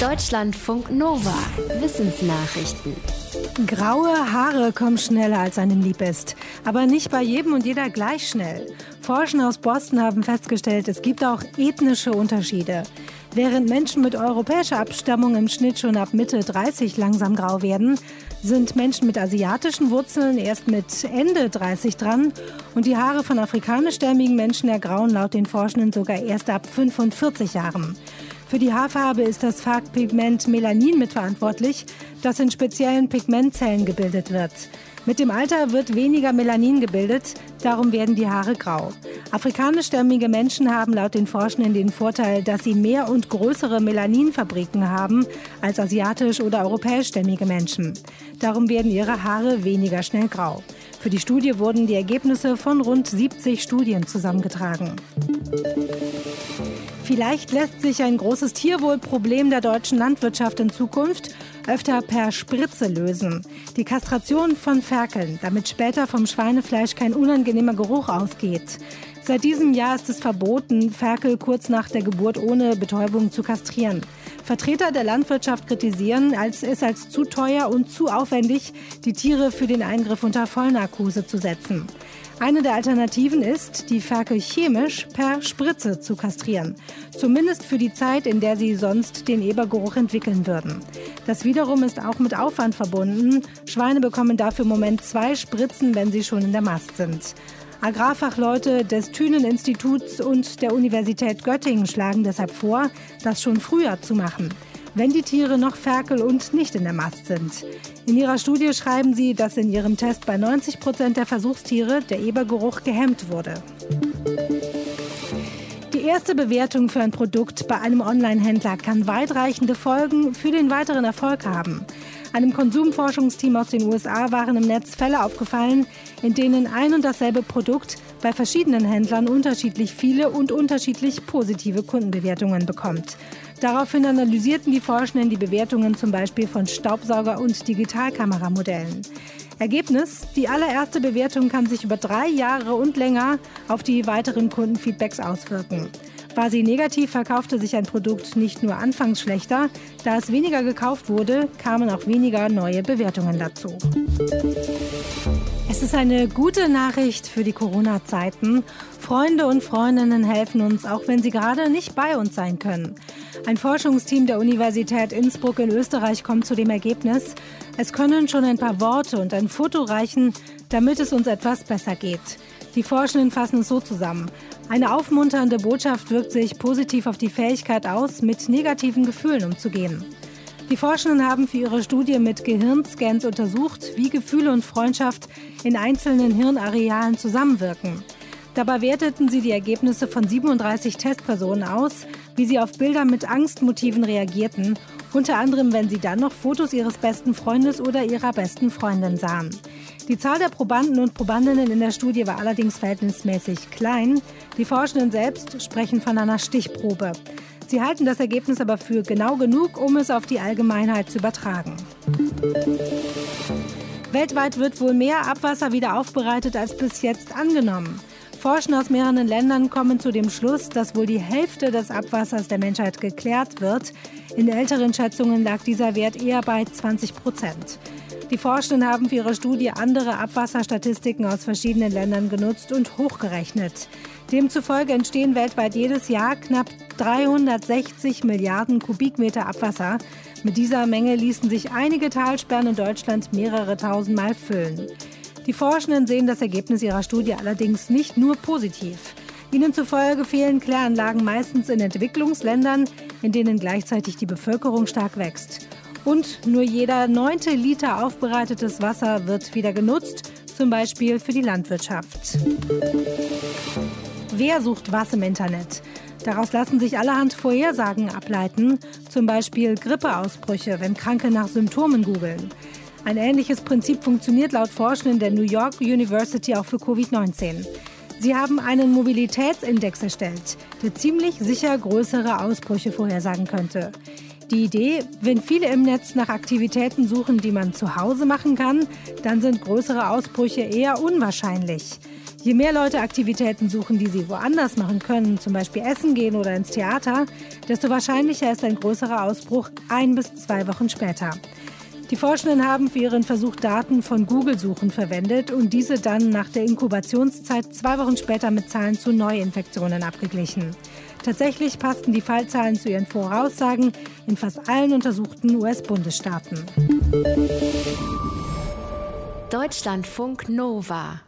Deutschlandfunk Nova. Wissensnachrichten. Graue Haare kommen schneller, als einem lieb ist. Aber nicht bei jedem und jeder gleich schnell. Forscher aus Boston haben festgestellt, es gibt auch ethnische Unterschiede. Während Menschen mit europäischer Abstammung im Schnitt schon ab Mitte 30 langsam grau werden, sind Menschen mit asiatischen Wurzeln erst mit Ende 30 dran und die Haare von afrikanischstämmigen Menschen ergrauen laut den Forschenden sogar erst ab 45 Jahren. Für die Haarfarbe ist das Farbpigment Melanin mitverantwortlich, das in speziellen Pigmentzellen gebildet wird. Mit dem Alter wird weniger Melanin gebildet, darum werden die Haare grau. Afrikanischstämmige Menschen haben laut den Forschenden den Vorteil, dass sie mehr und größere Melaninfabriken haben als asiatisch- oder europäischstämmige Menschen. Darum werden ihre Haare weniger schnell grau. Für die Studie wurden die Ergebnisse von rund 70 Studien zusammengetragen. Vielleicht lässt sich ein großes Tierwohlproblem der deutschen Landwirtschaft in Zukunft öfter per Spritze lösen. Die Kastration von Ferkeln, damit später vom Schweinefleisch kein unangenehmer Geruch ausgeht. Seit diesem Jahr ist es verboten, Ferkel kurz nach der Geburt ohne Betäubung zu kastrieren. Vertreter der Landwirtschaft kritisieren, als es als zu teuer und zu aufwendig, die Tiere für den Eingriff unter Vollnarkose zu setzen. Eine der Alternativen ist, die Ferkel chemisch per Spritze zu kastrieren. Zumindest für die Zeit, in der sie sonst den Ebergeruch entwickeln würden. Das wiederum ist auch mit Aufwand verbunden. Schweine bekommen dafür im Moment zwei Spritzen, wenn sie schon in der Mast sind. Agrarfachleute des Thünen-Instituts und der Universität Göttingen schlagen deshalb vor, das schon früher zu machen wenn die Tiere noch Ferkel und nicht in der Mast sind. In ihrer Studie schreiben sie, dass in ihrem Test bei 90 Prozent der Versuchstiere der Ebergeruch gehemmt wurde. Die erste Bewertung für ein Produkt bei einem Online-Händler kann weitreichende Folgen für den weiteren Erfolg haben. Einem Konsumforschungsteam aus den USA waren im Netz Fälle aufgefallen, in denen ein und dasselbe Produkt bei verschiedenen Händlern unterschiedlich viele und unterschiedlich positive Kundenbewertungen bekommt. Daraufhin analysierten die Forschenden die Bewertungen zum Beispiel von Staubsauger- und Digitalkameramodellen. Ergebnis, die allererste Bewertung kann sich über drei Jahre und länger auf die weiteren Kundenfeedbacks auswirken. War sie negativ, verkaufte sich ein Produkt nicht nur anfangs schlechter, da es weniger gekauft wurde, kamen auch weniger neue Bewertungen dazu. Es ist eine gute Nachricht für die Corona-Zeiten. Freunde und Freundinnen helfen uns, auch wenn sie gerade nicht bei uns sein können. Ein Forschungsteam der Universität Innsbruck in Österreich kommt zu dem Ergebnis, es können schon ein paar Worte und ein Foto reichen, damit es uns etwas besser geht. Die Forschenden fassen es so zusammen. Eine aufmunternde Botschaft wirkt sich positiv auf die Fähigkeit aus, mit negativen Gefühlen umzugehen. Die Forschenden haben für ihre Studie mit Gehirnscans untersucht, wie Gefühle und Freundschaft in einzelnen Hirnarealen zusammenwirken. Dabei werteten sie die Ergebnisse von 37 Testpersonen aus, wie sie auf Bilder mit Angstmotiven reagierten, unter anderem wenn sie dann noch Fotos ihres besten Freundes oder ihrer besten Freundin sahen. Die Zahl der Probanden und Probandinnen in der Studie war allerdings verhältnismäßig klein. Die Forschenden selbst sprechen von einer Stichprobe. Sie halten das Ergebnis aber für genau genug, um es auf die Allgemeinheit zu übertragen. Weltweit wird wohl mehr Abwasser wieder aufbereitet als bis jetzt angenommen. Forscher aus mehreren Ländern kommen zu dem Schluss, dass wohl die Hälfte des Abwassers der Menschheit geklärt wird. In älteren Schätzungen lag dieser Wert eher bei 20 Prozent. Die Forschenden haben für ihre Studie andere Abwasserstatistiken aus verschiedenen Ländern genutzt und hochgerechnet. Demzufolge entstehen weltweit jedes Jahr knapp 360 Milliarden Kubikmeter Abwasser. Mit dieser Menge ließen sich einige Talsperren in Deutschland mehrere tausendmal füllen. Die Forschenden sehen das Ergebnis ihrer Studie allerdings nicht nur positiv. Ihnen zufolge fehlen Kläranlagen meistens in Entwicklungsländern, in denen gleichzeitig die Bevölkerung stark wächst. Und nur jeder neunte Liter aufbereitetes Wasser wird wieder genutzt, zum Beispiel für die Landwirtschaft. Wer sucht was im Internet? Daraus lassen sich allerhand Vorhersagen ableiten, zum Beispiel Grippeausbrüche, wenn Kranke nach Symptomen googeln. Ein ähnliches Prinzip funktioniert laut Forschenden der New York University auch für Covid-19. Sie haben einen Mobilitätsindex erstellt, der ziemlich sicher größere Ausbrüche vorhersagen könnte. Die Idee, wenn viele im Netz nach Aktivitäten suchen, die man zu Hause machen kann, dann sind größere Ausbrüche eher unwahrscheinlich. Je mehr Leute Aktivitäten suchen, die sie woanders machen können, zum Beispiel essen gehen oder ins Theater, desto wahrscheinlicher ist ein größerer Ausbruch ein bis zwei Wochen später. Die Forschenden haben für ihren Versuch Daten von Google-Suchen verwendet und diese dann nach der Inkubationszeit zwei Wochen später mit Zahlen zu Neuinfektionen abgeglichen. Tatsächlich passten die Fallzahlen zu ihren Voraussagen in fast allen untersuchten US-Bundesstaaten. Deutschlandfunk Nova